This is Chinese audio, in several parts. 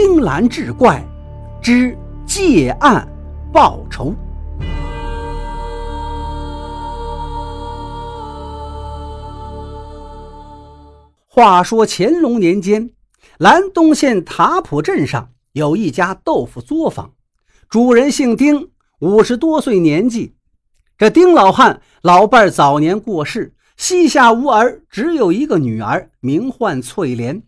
青蓝志怪之借案报仇。话说乾隆年间，兰东县塔浦镇上有一家豆腐作坊，主人姓丁，五十多岁年纪。这丁老汉老伴早年过世，膝下无儿，只有一个女儿，名唤翠莲。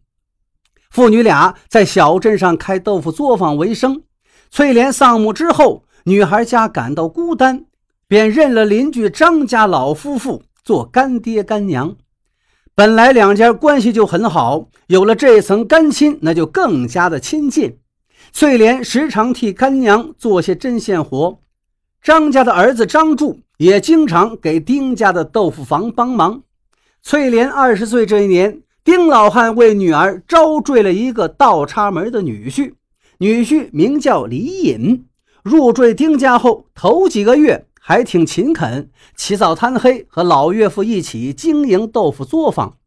父女俩在小镇上开豆腐作坊为生。翠莲丧母之后，女孩家感到孤单，便认了邻居张家老夫妇做干爹干娘。本来两家关系就很好，有了这层干亲，那就更加的亲近。翠莲时常替干娘做些针线活。张家的儿子张柱也经常给丁家的豆腐房帮忙。翠莲二十岁这一年，丁老汉为女儿招赘了一个倒插门的女婿，女婿名叫李隐。入赘丁家后，头几个月还挺勤恳，起早贪黑，和老岳父一起经营豆腐作坊。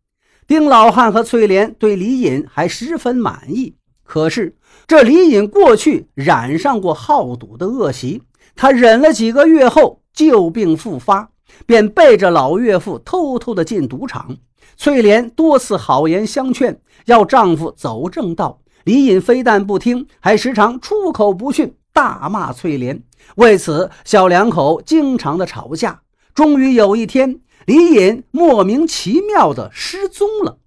丁老汉和翠莲对李隐还十分满意。可是这李隐过去染上过好赌的恶习。他忍了几个月后，旧病复发，便背着老岳父偷偷的进赌场。翠莲多次好言相劝，要丈夫走正道。李隐非但不听，还时常出口不逊，大骂翠莲。为此，小两口经常的吵架。终于有一天，李隐莫名其妙的失踪了。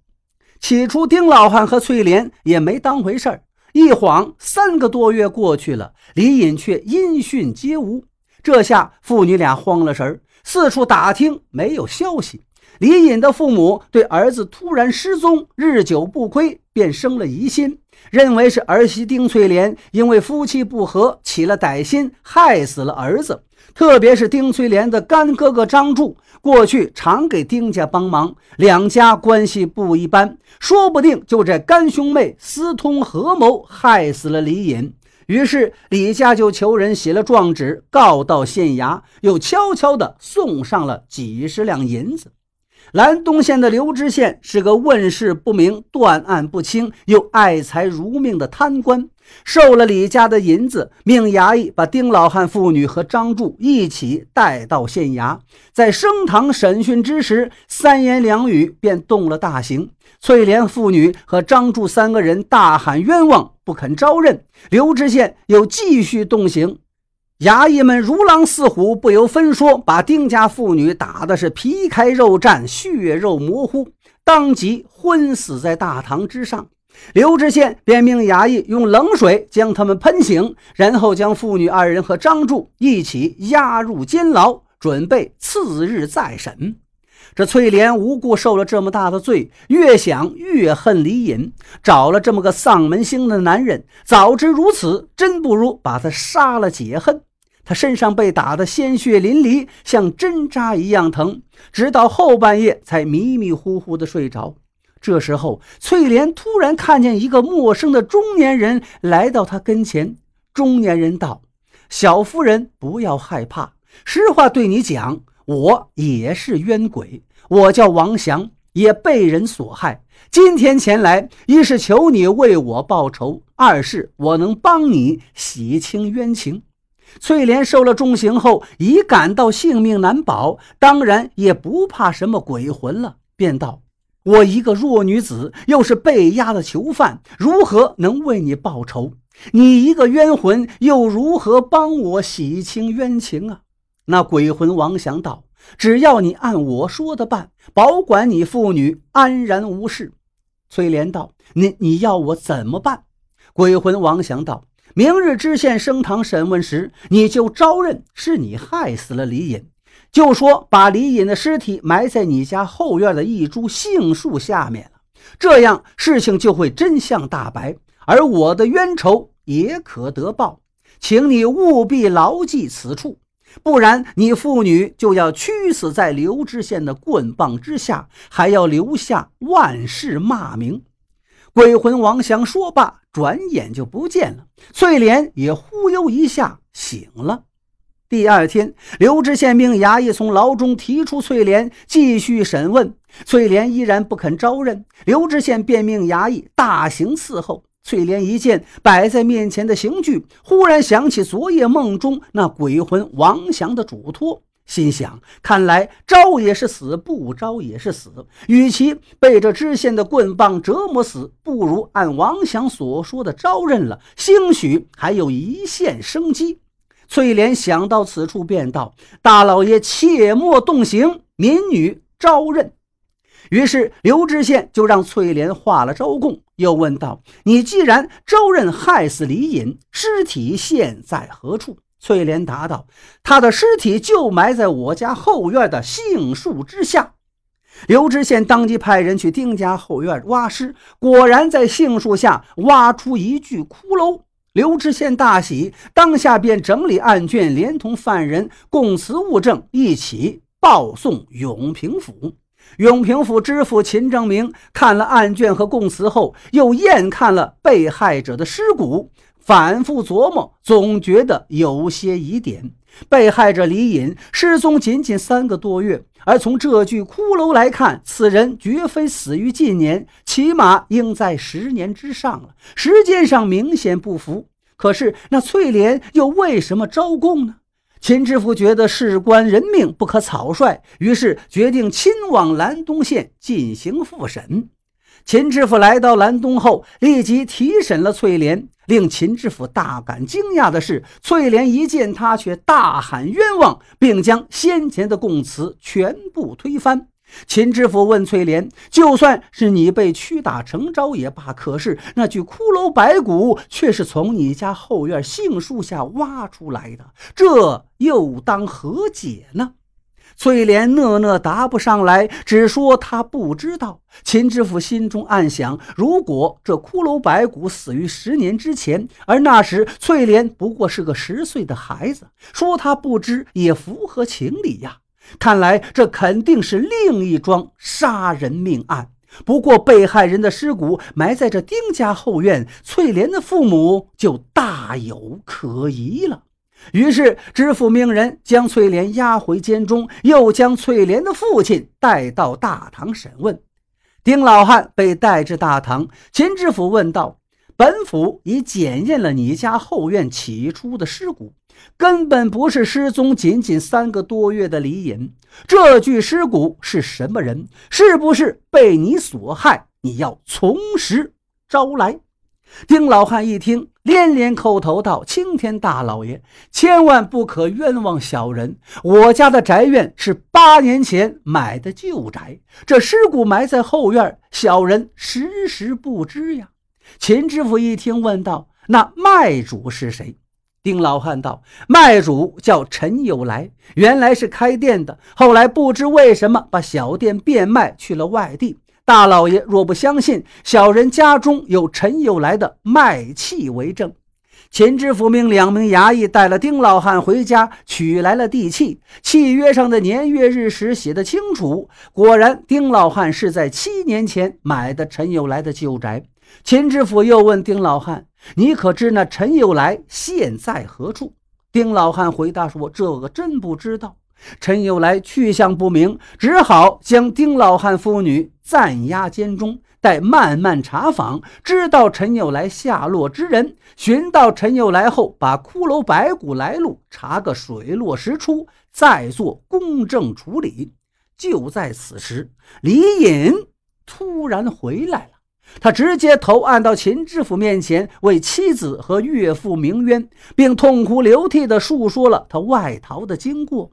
起初，丁老汉和翠莲也没当回事儿。一晃三个多月过去了，李隐却音讯皆无。这下父女俩慌了神儿，四处打听，没有消息。李隐的父母对儿子突然失踪、日久不归，便生了疑心，认为是儿媳丁翠莲因为夫妻不和起了歹心，害死了儿子。特别是丁翠莲的干哥哥张柱，过去常给丁家帮忙，两家关系不一般，说不定就这干兄妹私通合谋，害死了李隐。于是李家就求人写了状纸，告到县衙，又悄悄地送上了几十两银子。兰东县的刘知县是个问事不明、断案不清又爱财如命的贪官，受了李家的银子，命衙役把丁老汉父女和张柱一起带到县衙。在升堂审讯之时，三言两语便动了大刑。翠莲父女和张柱三个人大喊冤枉，不肯招认。刘知县又继续动刑。衙役们如狼似虎，不由分说，把丁家妇女打的是皮开肉绽、血肉模糊，当即昏死在大堂之上。刘知县便命衙役用冷水将他们喷醒，然后将妇女二人和张柱一起押入监牢，准备次日再审。这翠莲无故受了这么大的罪，越想越恨李隐，找了这么个丧门星的男人。早知如此，真不如把他杀了解恨。他身上被打得鲜血淋漓，像针扎一样疼，直到后半夜才迷迷糊糊的睡着。这时候，翠莲突然看见一个陌生的中年人来到他跟前。中年人道：“小夫人，不要害怕，实话对你讲，我也是冤鬼，我叫王祥，也被人所害。今天前来，一是求你为我报仇，二是我能帮你洗清冤情。”翠莲受了重刑后，已感到性命难保，当然也不怕什么鬼魂了，便道：“我一个弱女子，又是被押的囚犯，如何能为你报仇？你一个冤魂，又如何帮我洗清冤情啊？”那鬼魂王祥道：“只要你按我说的办，保管你父女安然无事。”崔莲道：“你你要我怎么办？”鬼魂王祥道。明日知县升堂审问时，你就招认是你害死了李隐，就说把李隐的尸体埋在你家后院的一株杏树下面了，这样事情就会真相大白，而我的冤仇也可得报。请你务必牢记此处，不然你父女就要屈死在刘知县的棍棒之下，还要留下万世骂名。鬼魂王祥说罢，转眼就不见了。翠莲也忽悠一下醒了。第二天，刘知县命衙役从牢中提出翠莲，继续审问。翠莲依然不肯招认，刘知县便命衙役大刑伺候。翠莲一见摆在面前的刑具，忽然想起昨夜梦中那鬼魂王祥的嘱托。心想：看来招也是死，不招也是死。与其被这知县的棍棒折磨死，不如按王祥所说的招认了，兴许还有一线生机。翠莲想到此处，便道：“大老爷切莫动刑，民女招认。”于是刘知县就让翠莲画了招供，又问道：“你既然招认害死李隐，尸体现在何处？”翠莲答道：“他的尸体就埋在我家后院的杏树之下。”刘知县当即派人去丁家后院挖尸，果然在杏树下挖出一具骷髅。刘知县大喜，当下便整理案卷，连同犯人供词物证一起报送永平府。永平府知府秦正明看了案卷和供词后，又验看了被害者的尸骨。反复琢磨，总觉得有些疑点。被害者李隐失踪仅仅三个多月，而从这具骷髅来看，此人绝非死于近年，起码应在十年之上了。时间上明显不符。可是那翠莲又为什么招供呢？秦知府觉得事关人命，不可草率，于是决定亲往兰东县进行复审。秦知府来到兰东后，立即提审了翠莲。令秦知府大感惊讶的是，翠莲一见他，却大喊冤枉，并将先前的供词全部推翻。秦知府问翠莲：“就算是你被屈打成招也罢，可是那具骷髅白骨却是从你家后院杏树下挖出来的，这又当何解呢？”翠莲讷讷答不上来，只说她不知道。秦知府心中暗想：如果这骷髅白骨死于十年之前，而那时翠莲不过是个十岁的孩子，说他不知也符合情理呀。看来这肯定是另一桩杀人命案。不过被害人的尸骨埋在这丁家后院，翠莲的父母就大有可疑了。于是，知府命人将翠莲押回监中，又将翠莲的父亲带到大堂审问。丁老汉被带至大堂，秦知府问道：“本府已检验了你家后院起出的尸骨，根本不是失踪仅仅三个多月的李隐。这具尸骨是什么人？是不是被你所害？你要从实招来。”丁老汉一听，连连叩头道：“青天大老爷，千万不可冤枉小人！我家的宅院是八年前买的旧宅，这尸骨埋在后院，小人时时不知呀。”秦知府一听，问道：“那卖主是谁？”丁老汉道：“卖主叫陈有来，原来是开店的，后来不知为什么把小店变卖去了外地。”大老爷若不相信，小人家中有陈有来的卖契为证。秦知府命两名衙役带了丁老汉回家，取来了地契，契约上的年月日时写得清楚。果然，丁老汉是在七年前买的陈有来的旧宅。秦知府又问丁老汉：“你可知那陈有来现在何处？”丁老汉回答说：“这个真不知道。”陈有来去向不明，只好将丁老汉父女暂押监中，待慢慢查访，知道陈有来下落之人。寻到陈有来后，把骷髅白骨来路查个水落石出，再做公正处理。就在此时，李隐突然回来了，他直接投案到秦知府面前，为妻子和岳父鸣冤，并痛哭流涕地述说了他外逃的经过。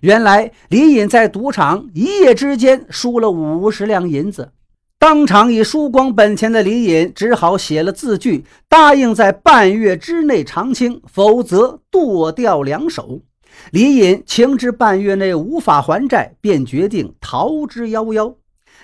原来李隐在赌场一夜之间输了五十两银子，当场已输光本钱的李隐只好写了字据，答应在半月之内偿清，否则剁掉两手。李隐情知半月内无法还债，便决定逃之夭夭。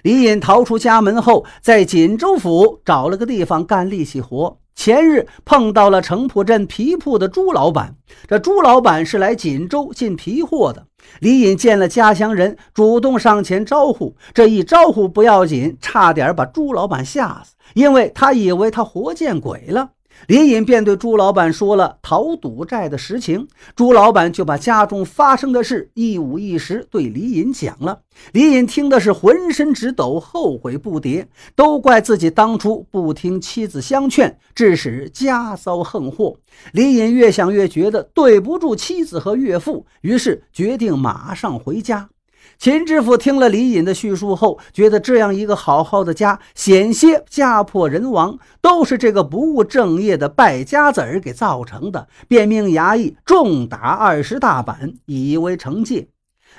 李隐逃出家门后，在锦州府找了个地方干力气活。前日碰到了城浦镇皮铺的朱老板，这朱老板是来锦州进皮货的。李隐见了家乡人，主动上前招呼。这一招呼不要紧，差点把朱老板吓死，因为他以为他活见鬼了。李隐便对朱老板说了讨赌债的实情，朱老板就把家中发生的事一五一十对李隐讲了。李隐听的是浑身直抖，后悔不迭，都怪自己当初不听妻子相劝，致使家遭横祸。李隐越想越觉得对不住妻子和岳父，于是决定马上回家。秦知府听了李隐的叙述后，觉得这样一个好好的家，险些家破人亡，都是这个不务正业的败家子儿给造成的，便命衙役重打二十大板，以为惩戒。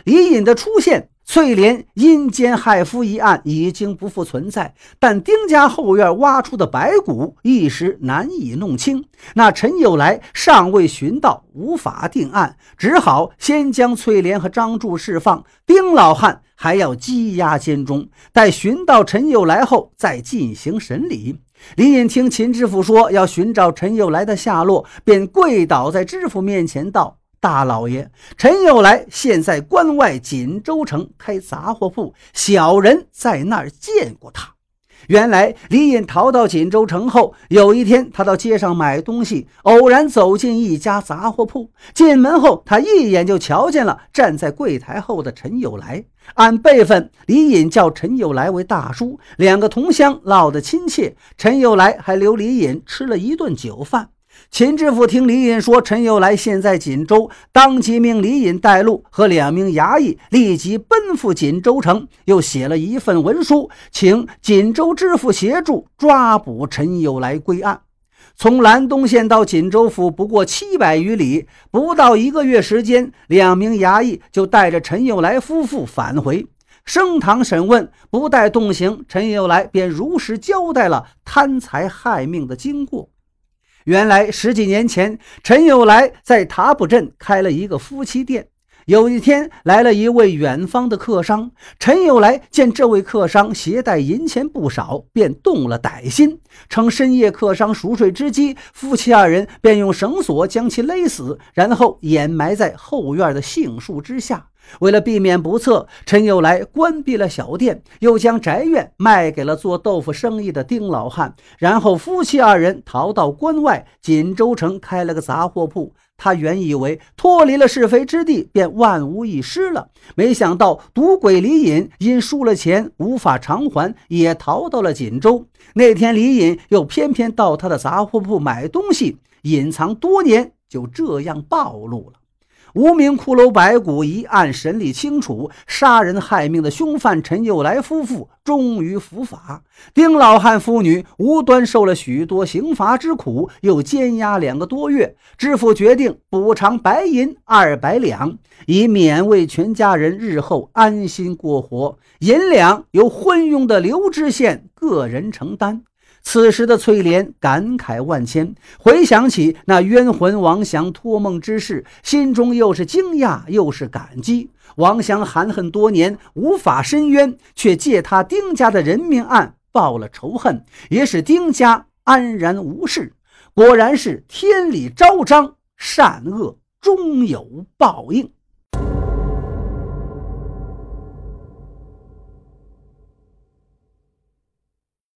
李隐的出现。翠莲阴间害夫一案已经不复存在，但丁家后院挖出的白骨一时难以弄清。那陈友来尚未寻到，无法定案，只好先将翠莲和张柱释放。丁老汉还要羁押监中，待寻到陈友来后再进行审理。李隐听秦知府说要寻找陈友来的下落，便跪倒在知府面前道。大老爷，陈友来现在关外锦州城开杂货铺，小人在那儿见过他。原来李隐逃到锦州城后，有一天他到街上买东西，偶然走进一家杂货铺。进门后，他一眼就瞧见了站在柜台后的陈友来。按辈分，李隐叫陈友来为大叔，两个同乡闹得亲切。陈友来还留李隐吃了一顿酒饭。秦知府听李隐说陈友来现在锦州，当即命李隐带路，和两名衙役立即奔赴锦州城，又写了一份文书，请锦州知府协助抓捕陈友来归案。从兰东县到锦州府不过七百余里，不到一个月时间，两名衙役就带着陈友来夫妇返回，升堂审问。不待动刑，陈友来便如实交代了贪财害命的经过。原来十几年前，陈友来在塔卜镇开了一个夫妻店。有一天，来了一位远方的客商。陈友来见这位客商携带银钱不少，便动了歹心，趁深夜客商熟睡之机，夫妻二人便用绳索将其勒死，然后掩埋在后院的杏树之下。为了避免不测，陈友来关闭了小店，又将宅院卖给了做豆腐生意的丁老汉，然后夫妻二人逃到关外锦州城开了个杂货铺。他原以为脱离了是非之地，便万无一失了，没想到赌鬼李隐因输了钱无法偿还，也逃到了锦州。那天李隐又偏偏到他的杂货铺买东西，隐藏多年，就这样暴露了。无名骷髅白骨一案审理清楚，杀人害命的凶犯陈又来夫妇终于伏法。丁老汉父女无端受了许多刑罚之苦，又监押两个多月。知府决定补偿白银二百两，以勉为全家人日后安心过活。银两由昏庸的刘知县个人承担。此时的翠莲感慨万千，回想起那冤魂王祥托梦之事，心中又是惊讶又是感激。王祥含恨多年无法伸冤，却借他丁家的人命案报了仇恨，也使丁家安然无事。果然是天理昭彰，善恶终有报应。